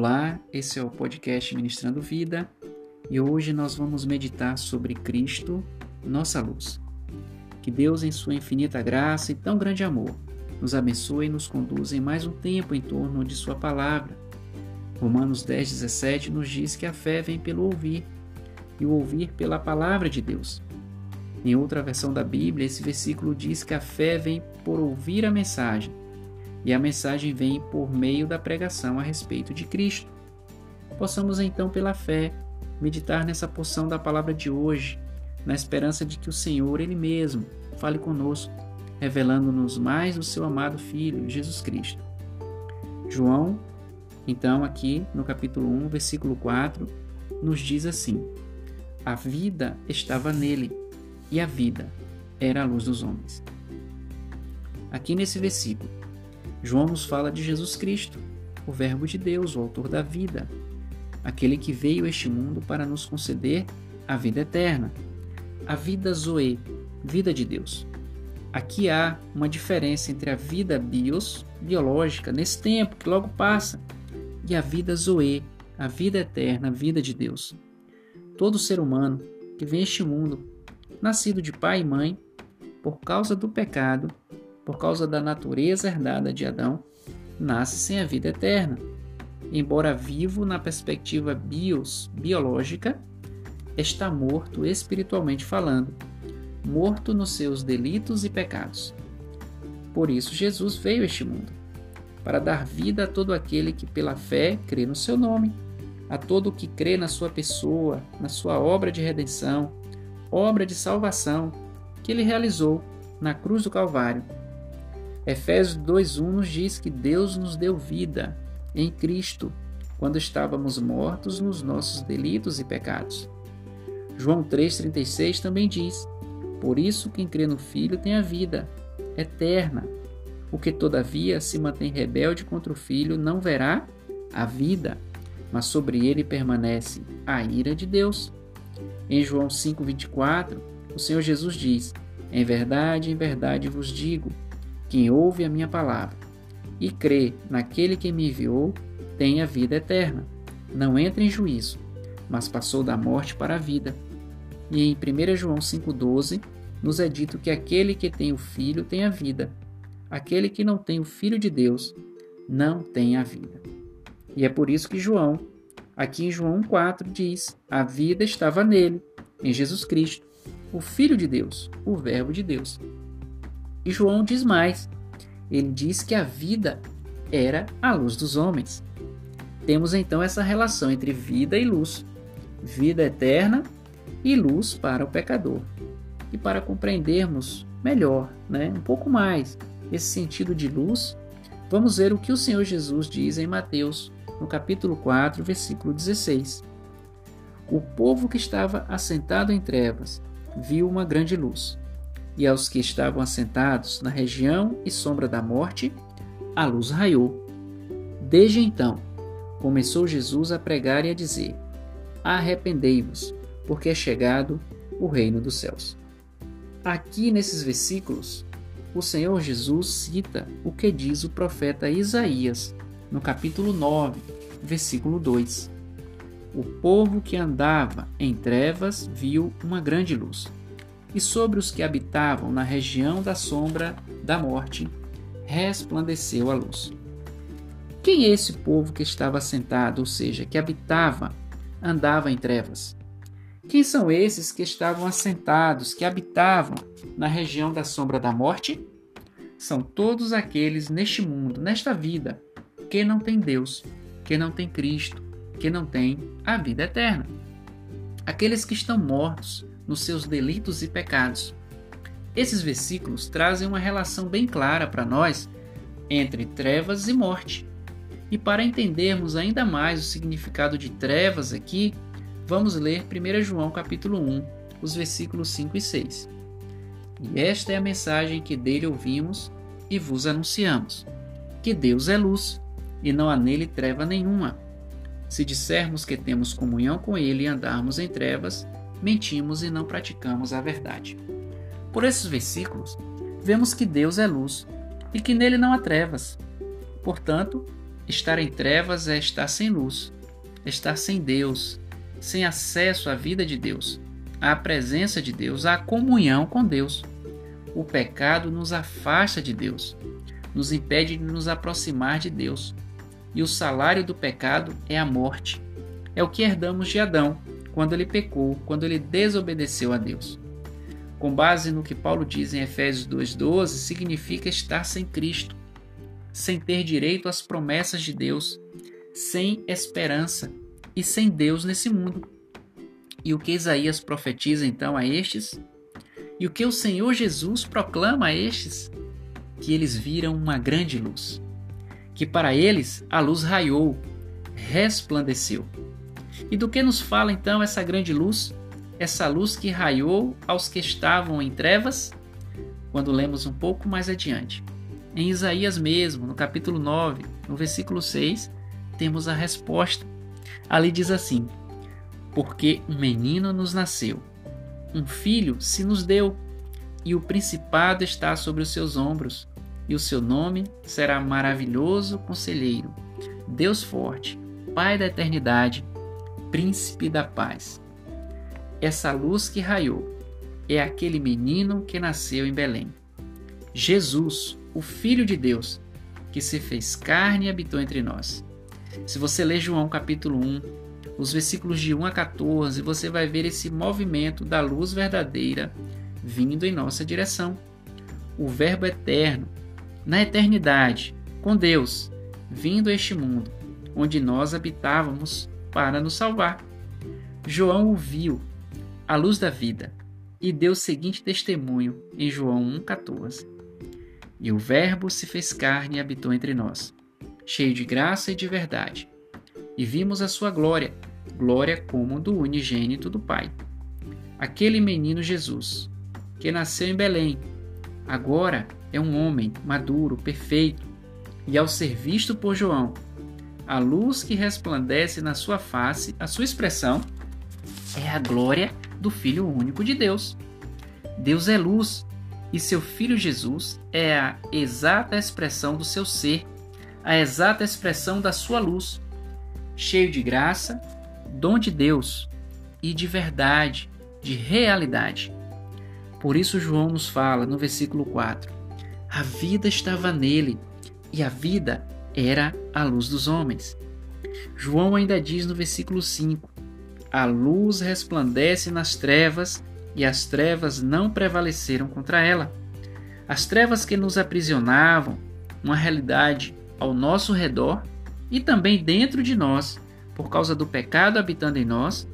Olá, esse é o podcast Ministrando Vida e hoje nós vamos meditar sobre Cristo, nossa luz. Que Deus, em Sua infinita graça e tão grande amor, nos abençoe e nos conduza em mais um tempo em torno de Sua palavra. Romanos 10, 17 nos diz que a fé vem pelo ouvir e o ouvir pela palavra de Deus. Em outra versão da Bíblia, esse versículo diz que a fé vem por ouvir a mensagem e a mensagem vem por meio da pregação a respeito de Cristo. Possamos então, pela fé, meditar nessa porção da palavra de hoje, na esperança de que o Senhor, Ele mesmo, fale conosco, revelando-nos mais o seu amado Filho, Jesus Cristo. João, então, aqui no capítulo 1, versículo 4, nos diz assim: A vida estava nele, e a vida era a luz dos homens. Aqui nesse versículo, João nos fala de Jesus Cristo, o Verbo de Deus, o Autor da vida, aquele que veio a este mundo para nos conceder a vida eterna, a vida Zoe, vida de Deus. Aqui há uma diferença entre a vida bios, biológica, nesse tempo que logo passa, e a vida Zoe, a vida eterna, a vida de Deus. Todo ser humano que vem a este mundo, nascido de pai e mãe, por causa do pecado, por causa da natureza herdada de Adão, nasce sem a vida eterna. Embora vivo na perspectiva bios, biológica, está morto espiritualmente falando, morto nos seus delitos e pecados. Por isso Jesus veio a este mundo, para dar vida a todo aquele que pela fé crê no seu nome, a todo que crê na sua pessoa, na sua obra de redenção, obra de salvação que ele realizou na cruz do Calvário Efésios 2:1 nos diz que Deus nos deu vida em Cristo, quando estávamos mortos nos nossos delitos e pecados. João 3:36 também diz: Por isso quem crê no Filho tem a vida eterna. O que todavia se mantém rebelde contra o Filho não verá a vida, mas sobre ele permanece a ira de Deus. Em João 5:24, o Senhor Jesus diz: Em verdade, em verdade vos digo, quem ouve a minha palavra e crê naquele que me enviou tem a vida eterna. Não entra em juízo, mas passou da morte para a vida. E em 1 João 5,12 nos é dito que aquele que tem o Filho tem a vida. Aquele que não tem o Filho de Deus não tem a vida. E é por isso que João, aqui em João 1,4, diz: A vida estava nele, em Jesus Cristo, o Filho de Deus, o Verbo de Deus. E João diz mais: ele diz que a vida era a luz dos homens. Temos então essa relação entre vida e luz, vida eterna e luz para o pecador. E para compreendermos melhor, né, um pouco mais esse sentido de luz, vamos ver o que o Senhor Jesus diz em Mateus, no capítulo 4, versículo 16. O povo que estava assentado em trevas viu uma grande luz e aos que estavam assentados na região e sombra da morte, a luz raiou. Desde então, começou Jesus a pregar e a dizer: Arrependei-vos, porque é chegado o reino dos céus. Aqui nesses versículos, o Senhor Jesus cita o que diz o profeta Isaías, no capítulo 9, versículo 2. O povo que andava em trevas viu uma grande luz e sobre os que habitavam na região da sombra da morte resplandeceu a luz. Quem é esse povo que estava sentado, ou seja, que habitava, andava em trevas? Quem são esses que estavam assentados, que habitavam na região da sombra da morte? São todos aqueles neste mundo, nesta vida, que não tem Deus, que não tem Cristo, que não tem a vida eterna. Aqueles que estão mortos, nos seus delitos e pecados. Esses versículos trazem uma relação bem clara para nós entre trevas e morte. E para entendermos ainda mais o significado de trevas aqui, vamos ler 1 João capítulo 1, os versículos 5 e 6. E esta é a mensagem que dele ouvimos e vos anunciamos: que Deus é luz, e não há nele treva nenhuma. Se dissermos que temos comunhão com ele e andarmos em trevas, mentimos e não praticamos a verdade. Por esses versículos, vemos que Deus é luz e que nele não há trevas. Portanto, Estar em trevas é estar sem luz, estar sem Deus, sem acesso à vida de Deus, à presença de Deus, à comunhão com Deus. O pecado nos afasta de Deus, nos impede de nos aproximar de Deus. E o salário do pecado é a morte. É o que herdamos de Adão, quando ele pecou, quando ele desobedeceu a Deus. Com base no que Paulo diz em Efésios 2,12, significa estar sem Cristo, sem ter direito às promessas de Deus, sem esperança e sem Deus nesse mundo. E o que Isaías profetiza então a estes? E o que o Senhor Jesus proclama a estes? Que eles viram uma grande luz. Que para eles a luz raiou, resplandeceu. E do que nos fala então essa grande luz? Essa luz que raiou aos que estavam em trevas? Quando lemos um pouco mais adiante. Em Isaías mesmo, no capítulo 9, no versículo 6, temos a resposta. Ali diz assim: Porque um menino nos nasceu, um filho se nos deu, e o principado está sobre os seus ombros, e o seu nome será maravilhoso conselheiro, Deus forte, Pai da eternidade, príncipe da paz. Essa luz que raiou é aquele menino que nasceu em Belém. Jesus, o Filho de Deus, que se fez carne e habitou entre nós. Se você ler João capítulo 1, os versículos de 1 a 14, você vai ver esse movimento da luz verdadeira vindo em nossa direção. O Verbo eterno, na eternidade, com Deus, vindo a este mundo, onde nós habitávamos para nos salvar. João o viu, a luz da vida, e deu o seguinte testemunho em João 1,14: E o Verbo se fez carne e habitou entre nós, cheio de graça e de verdade, e vimos a sua glória, glória como do unigênito do Pai. Aquele menino Jesus, que nasceu em Belém, agora é um homem maduro, perfeito, e ao ser visto por João, a luz que resplandece na sua face, a sua expressão, é a glória do Filho único de Deus. Deus é luz e seu Filho Jesus é a exata expressão do seu ser, a exata expressão da sua luz, cheio de graça, dom de Deus e de verdade, de realidade. Por isso, João nos fala no versículo 4: a vida estava nele e a vida era a luz dos homens. João ainda diz no versículo 5: A luz resplandece nas trevas e as trevas não prevaleceram contra ela. As trevas que nos aprisionavam, uma realidade ao nosso redor e também dentro de nós, por causa do pecado habitando em nós,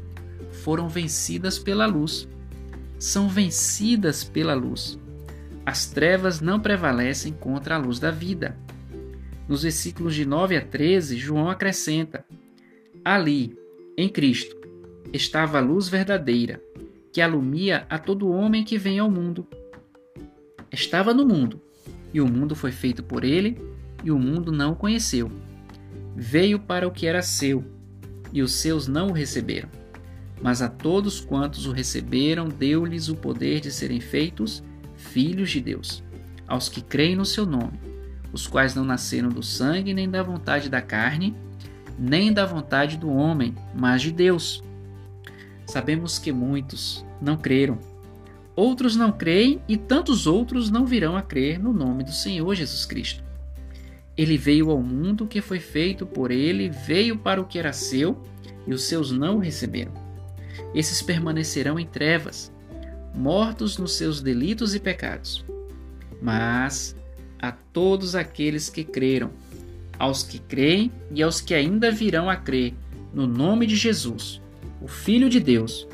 foram vencidas pela luz. São vencidas pela luz. As trevas não prevalecem contra a luz da vida. Nos versículos de 9 a 13, João acrescenta: Ali, em Cristo, estava a luz verdadeira, que alumia a todo homem que vem ao mundo. Estava no mundo, e o mundo foi feito por ele, e o mundo não o conheceu. Veio para o que era seu, e os seus não o receberam. Mas a todos quantos o receberam, deu-lhes o poder de serem feitos filhos de Deus, aos que creem no seu nome os quais não nasceram do sangue, nem da vontade da carne, nem da vontade do homem, mas de Deus. Sabemos que muitos não creram. Outros não creem e tantos outros não virão a crer no nome do Senhor Jesus Cristo. Ele veio ao mundo que foi feito por ele, veio para o que era seu e os seus não o receberam. Esses permanecerão em trevas, mortos nos seus delitos e pecados. Mas a todos aqueles que creram, aos que creem e aos que ainda virão a crer, no nome de Jesus, o Filho de Deus.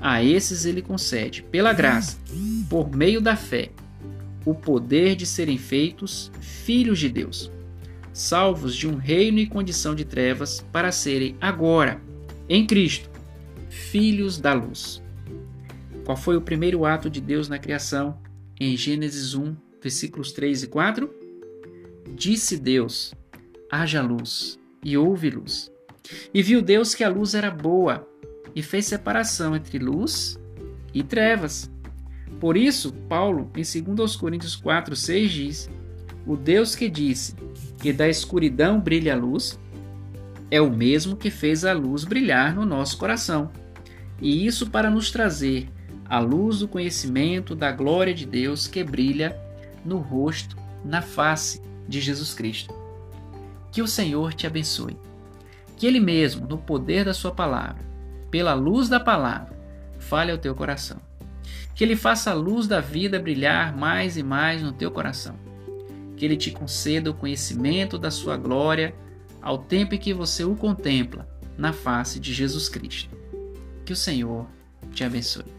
A esses ele concede, pela graça, por meio da fé, o poder de serem feitos filhos de Deus, salvos de um reino e condição de trevas, para serem agora, em Cristo, filhos da luz. Qual foi o primeiro ato de Deus na criação? Em Gênesis 1, versículos 3 e 4. Disse Deus: haja luz, e houve luz. E viu Deus que a luz era boa, e fez separação entre luz e trevas. Por isso, Paulo, em 2 Coríntios 4, 6 diz: O Deus que disse: que da escuridão brilha a luz, é o mesmo que fez a luz brilhar no nosso coração. E isso para nos trazer a luz do conhecimento da glória de Deus que brilha no rosto, na face de Jesus Cristo. Que o Senhor te abençoe. Que Ele mesmo, no poder da Sua palavra, pela luz da palavra, fale ao teu coração. Que Ele faça a luz da vida brilhar mais e mais no teu coração. Que Ele te conceda o conhecimento da Sua glória ao tempo em que você o contempla na face de Jesus Cristo. Que o Senhor te abençoe.